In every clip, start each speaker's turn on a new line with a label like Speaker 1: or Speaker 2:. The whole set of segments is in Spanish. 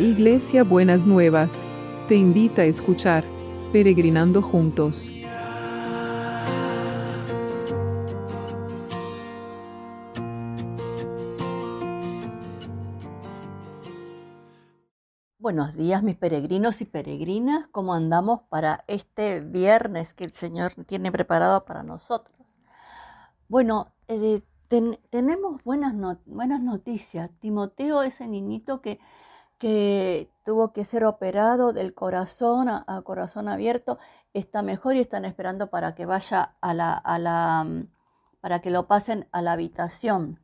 Speaker 1: Iglesia Buenas Nuevas, te invita a escuchar Peregrinando Juntos.
Speaker 2: Buenos días mis peregrinos y peregrinas, ¿cómo andamos para este viernes que el Señor tiene preparado para nosotros? Bueno, eh, tenemos buenas, buenas noticias. Timoteo, ese niñito que, que tuvo que ser operado del corazón a, corazón abierto, está mejor y están esperando para que vaya a la, a la, mm, para que lo pasen a la habitación.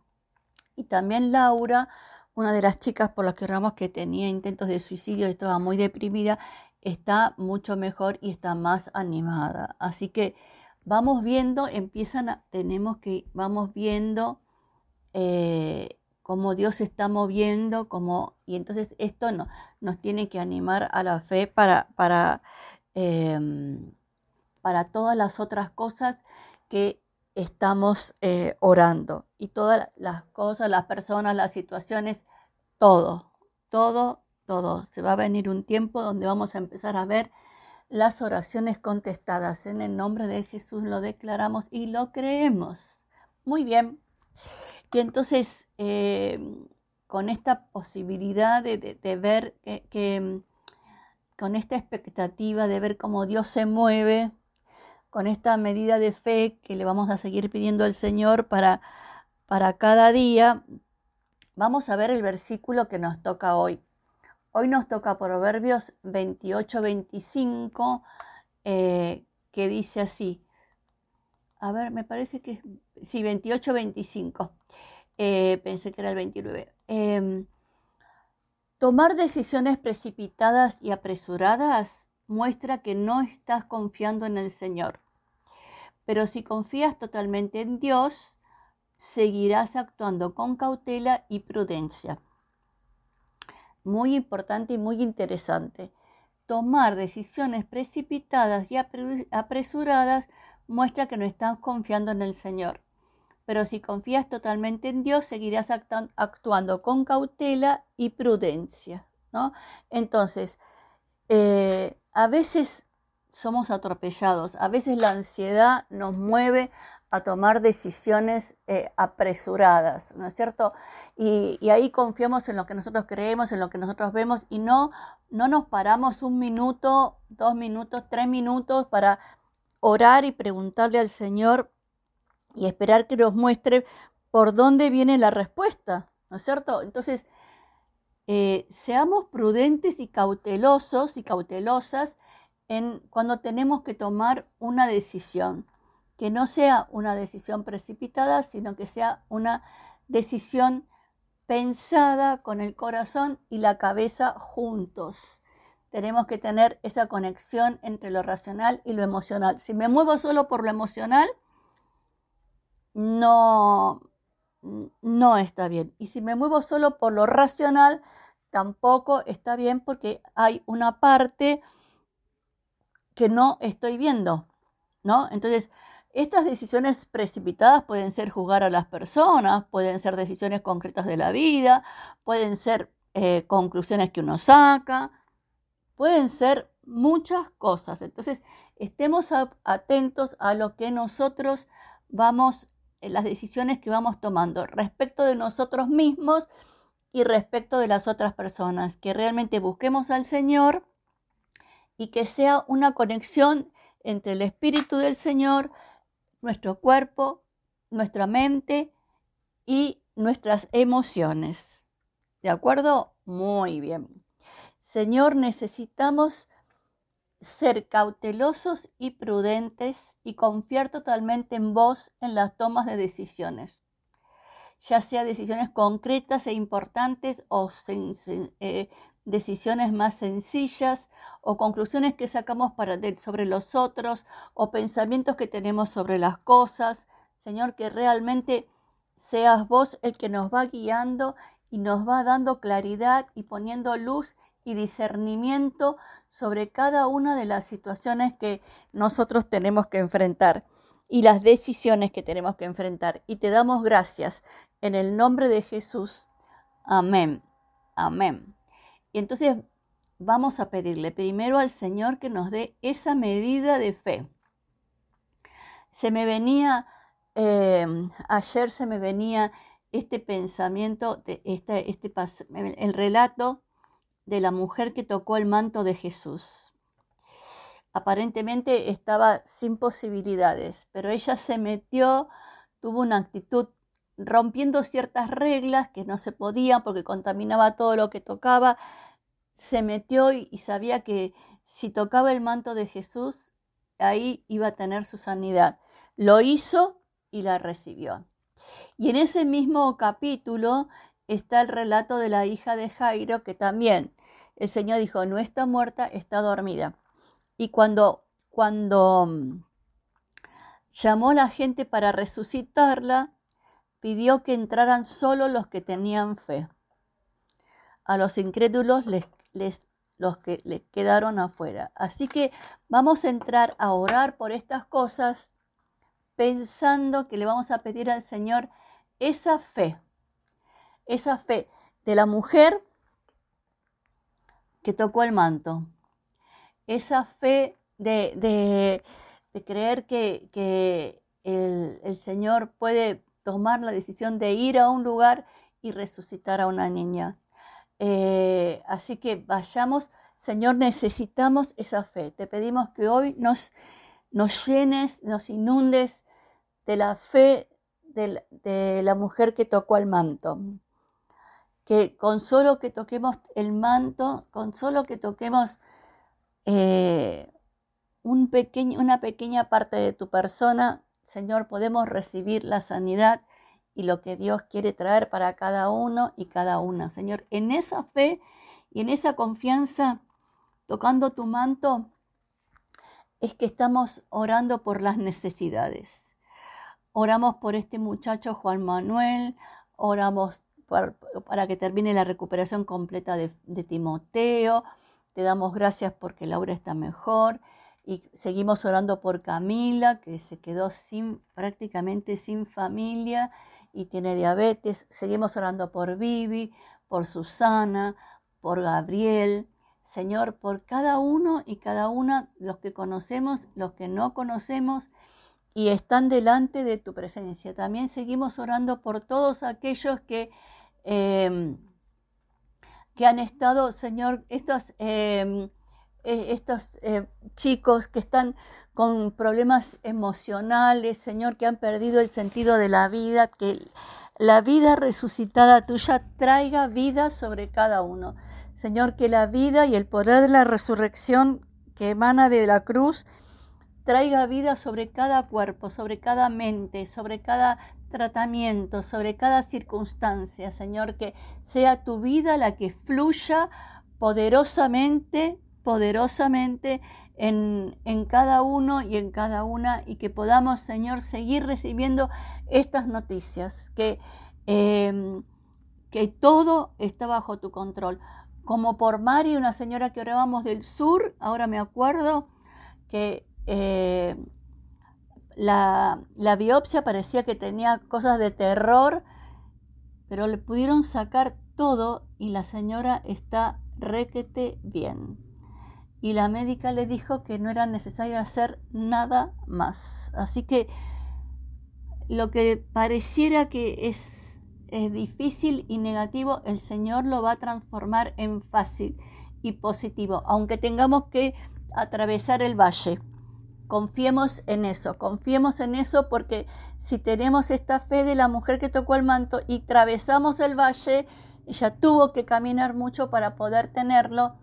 Speaker 2: Y también Laura, una de las chicas por las que oramos que tenía intentos de suicidio estaba muy deprimida, está mucho mejor y está más animada. Así que vamos viendo, empiezan a, tenemos que, vamos viendo eh, cómo Dios se está moviendo, cómo, y entonces esto no, nos tiene que animar a la fe para, para, em, para todas las otras cosas que estamos eh, orando. Y todas las cosas, las personas, las situaciones, todo, todo, todo. Se va a venir un tiempo donde vamos a empezar a ver las oraciones contestadas. En el nombre de Jesús lo declaramos y lo creemos. Muy bien. Y entonces, eh, con esta posibilidad de, ver que, con esta expectativa de ver cómo Dios se mueve, con esta medida de fe que le vamos a seguir pidiendo al Señor para, para cada día, vamos a ver el versículo que nos toca hoy. Hoy nos toca Proverbios 28-25, eh, que dice así. A ver, me parece que sí, 28-25. Eh, pensé que era el 29. Em, tomar decisiones precipitadas y apresuradas muestra que no estás confiando en el Señor. Pero si confías totalmente en Dios, seguirás actuando con cautela y prudencia muy importante y muy interesante. Tomar decisiones precipitadas y apresuradas muestra que no estás confiando en el Señor. Pero si confías totalmente en Dios, seguirás actuando con cautela y prudencia. ¿no? Entonces, eh, a veces somos atropellados, a veces la ansiedad nos mueve a tomar decisiones eh, apresuradas, ¿no es cierto? Y, ahí confiamos en lo que nosotros creemos, en lo que nosotros vemos y no, no nos paramos un minuto, dos minutos, tres minutos para orar y preguntarle al Señor y esperar que nos muestre por dónde viene la respuesta, ¿no es cierto? Entonces, eh, seamos prudentes y cautelosos y cautelosas en cuando tenemos que tomar una decisión que no sea una decisión precipitada, sino que sea una decisión pensada con el corazón y la cabeza juntos. Tenemos que tener esa conexión entre lo racional y lo emocional. Si me muevo solo por lo emocional, no, no está bien. Y si me muevo solo por lo racional, tampoco está bien porque hay una parte que no estoy viendo, ¿no? Entonces, estas decisiones precipitadas pueden ser juzgar a las personas, pueden ser decisiones concretas de la vida, pueden ser eh, conclusiones que uno saca, pueden ser muchas cosas. Entonces, estemos atentos a lo que nosotros vamos, las decisiones que vamos tomando respecto de nosotros mismos y respecto de las otras personas, que realmente busquemos al Señor y que sea una conexión entre el Espíritu del Señor, nuestro cuerpo, nuestra mente y nuestras emociones. ¿De acuerdo? Muy bien. Señor, necesitamos ser cautelosos y prudentes y confiar totalmente en vos en las tomas de decisiones, ya sea decisiones concretas e importantes o eh, decisiones más sencillas o conclusiones que sacamos para sobre los otros o pensamientos que tenemos sobre las cosas. Señor, que realmente seas vos el que nos va guiando y nos va dando claridad y poniendo luz y discernimiento sobre cada una de las situaciones que nosotros tenemos que enfrentar y las decisiones que tenemos que enfrentar. Y te damos gracias en el nombre de Jesús. Amén. Amén. Y entonces vamos a pedirle primero al Señor que nos dé esa medida de fe. Se me venía, em, ayer se me venía este pensamiento, de este, este, el relato de la mujer que tocó el manto de Jesús. Aparentemente estaba sin posibilidades, pero ella se metió, tuvo una actitud rompiendo ciertas reglas que no se podían porque contaminaba todo lo que tocaba, se metió y, sabía que si tocaba el manto de Jesús, ahí iba a tener su sanidad. Lo hizo y la recibió. Y en ese mismo capítulo está el relato de la hija de Jairo, que también el Señor dijo, no está muerta, está dormida. Y cuando, cuando mm, llamó a la gente para resucitarla, pidió que entraran solo los que tenían fe. A los incrédulos les, les, los que les quedaron afuera. Así que vamos a entrar a orar por estas cosas pensando que le vamos a pedir al Señor esa fe, esa fe de la mujer que tocó el manto, esa fe de, creer que, el Señor puede tomar la decisión de ir a un lugar y resucitar a una niña. Eh, así que vayamos, Señor, necesitamos esa fe. Te pedimos que hoy nos, nos llenes, nos inundes de la fe de, la mujer que tocó el manto. Que con solo que toquemos el manto, con solo que toquemos eh, un pequeño, una pequeña parte de tu persona, Señor, podemos recibir la sanidad y lo que Dios quiere traer para cada uno y cada una. Señor, en esa fe y en esa confianza, tocando tu manto, es que estamos orando por las necesidades. Oramos por este muchacho Juan Manuel, oramos para que termine la recuperación completa de, de Timoteo. Te damos gracias porque Laura está mejor y seguimos orando por Camila, que se quedó sin, prácticamente sin familia y tiene diabetes. Seguimos orando por Vivi, por Susana, por Gabriel. Señor, por cada uno y cada una, los que conocemos, los que no conocemos y están delante de tu presencia. También seguimos orando por todos aquellos que, em, que han estado, Señor, estos em, eh, estos eh, chicos que están con problemas emocionales, Señor, que han perdido el sentido de la vida, que la vida resucitada tuya traiga vida sobre cada uno. Señor, que la vida y el poder de la resurrección que emana de la cruz traiga vida sobre cada cuerpo, sobre cada mente, sobre cada tratamiento, sobre cada circunstancia, Señor, que sea tu vida la que fluya poderosamente poderosamente en, cada uno y en cada una y que podamos, Señor, seguir recibiendo estas noticias, que, em, que todo está bajo tu control. Como por Mari, una señora que orábamos del sur, ahora me acuerdo que eh, la, biopsia parecía que tenía cosas de terror, pero le pudieron sacar todo y la señora está requete bien y la médica le dijo que no era necesario hacer nada más. Así que lo que pareciera que es, difícil y negativo, el Señor lo va a transformar en fácil y positivo, aunque tengamos que atravesar el valle. Confiemos en eso, confiemos en eso porque si tenemos esta fe de la mujer que tocó el manto y atravesamos el valle, ella tuvo que caminar mucho para poder tenerlo,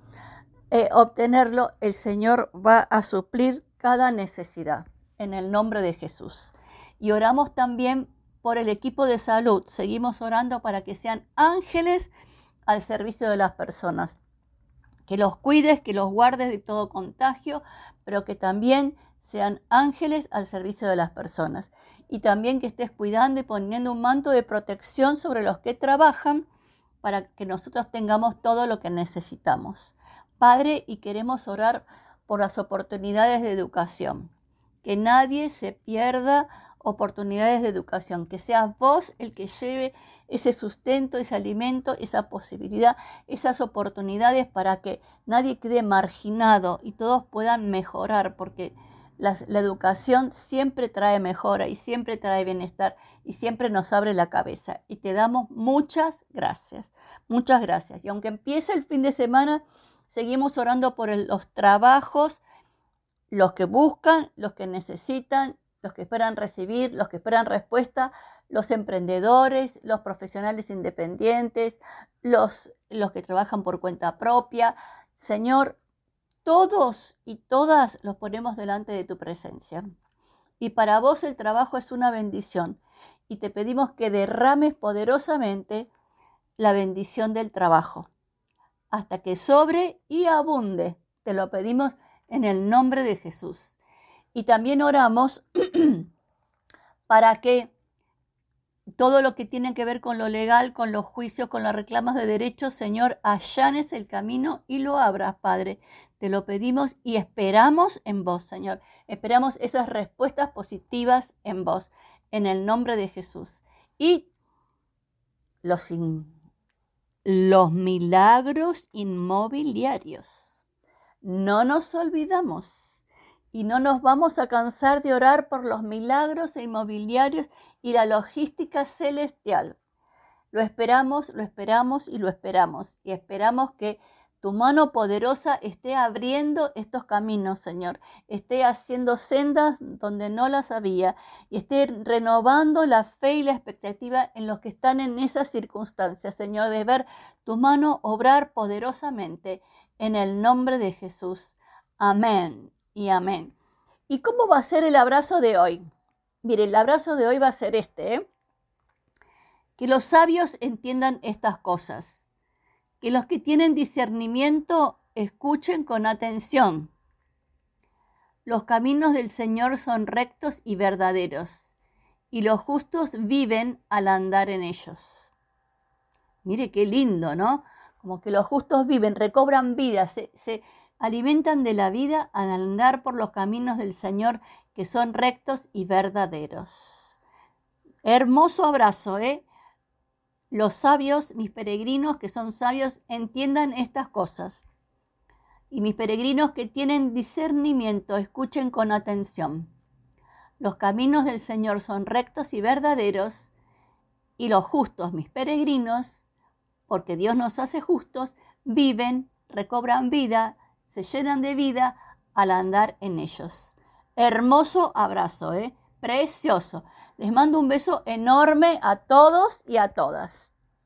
Speaker 2: eh, obtenerlo, el Señor va a suplir cada necesidad en el nombre de Jesús. Y oramos también por el equipo de salud. Seguimos orando para que sean ángeles al servicio de las personas. Que los cuides, que los guardes de todo contagio, pero que también sean ángeles al servicio de las personas. Y también que estés cuidando y poniendo un manto de protección sobre los que trabajan para que nosotros tengamos todo lo que necesitamos. Padre, y queremos orar por las oportunidades de educación. Que nadie se pierda oportunidades de educación, que seas vos el que lleve ese sustento, ese alimento, esa posibilidad, esas oportunidades para que nadie quede marginado y todos puedan mejorar, porque la, educación siempre trae mejora y siempre trae bienestar y siempre nos abre la cabeza. Y te damos muchas gracias, muchas gracias. Y aunque empiece el fin de semana, seguimos orando por los trabajos, los que buscan, los que necesitan, los que esperan recibir, los que esperan respuesta, los emprendedores, los profesionales independientes, los, los que trabajan por cuenta propia. Señor, todos y todas los ponemos delante de tu presencia. Y para vos el trabajo es una bendición. Y te pedimos que derrames poderosamente la bendición del trabajo, hasta que sobre y abunde. Te lo pedimos en el nombre de Jesús. Y también oramos para que todo lo que tiene que ver con lo legal, con los juicios, con las reclamas de derechos, Señor, allanes el camino y lo abras, Padre. Te lo pedimos y esperamos en vos, Señor. Esperamos esas respuestas positivas en vos, en el nombre de Jesús. Y los, los milagros inmobiliarios. No nos olvidamos y no nos vamos a cansar de orar por los milagros inmobiliarios y la logística celestial. Lo esperamos, lo esperamos y lo esperamos. Y esperamos que tu mano poderosa esté abriendo estos caminos, Señor, esté haciendo sendas donde no las había y esté renovando la fe y la expectativa en los que están en esas circunstancias, Señor, de ver tu mano obrar poderosamente en el nombre de Jesús. Amén y amén. ¿Y cómo va a ser el abrazo de hoy? Mire, el abrazo de hoy va a ser este, ¿eh? que los sabios entiendan estas cosas que los que tienen discernimiento escuchen con atención. Los caminos del Señor son rectos y verdaderos, y los justos viven al andar en ellos. Mire qué lindo, ¿no? Como que los justos viven, recobran vida, se, se alimentan de la vida al andar por los caminos del Señor que son rectos y verdaderos. Hermoso abrazo, ¿eh? los sabios, mis peregrinos que son sabios, entiendan estas cosas. Y mis peregrinos que tienen discernimiento, escuchen con atención. Los caminos del Señor son rectos y verdaderos, y los justos, mis peregrinos, porque Dios nos hace justos, viven, recobran vida, se llenan de vida al andar en ellos. Hermoso abrazo, ¿eh? Precioso. Les mando un beso enorme a todos y a todas.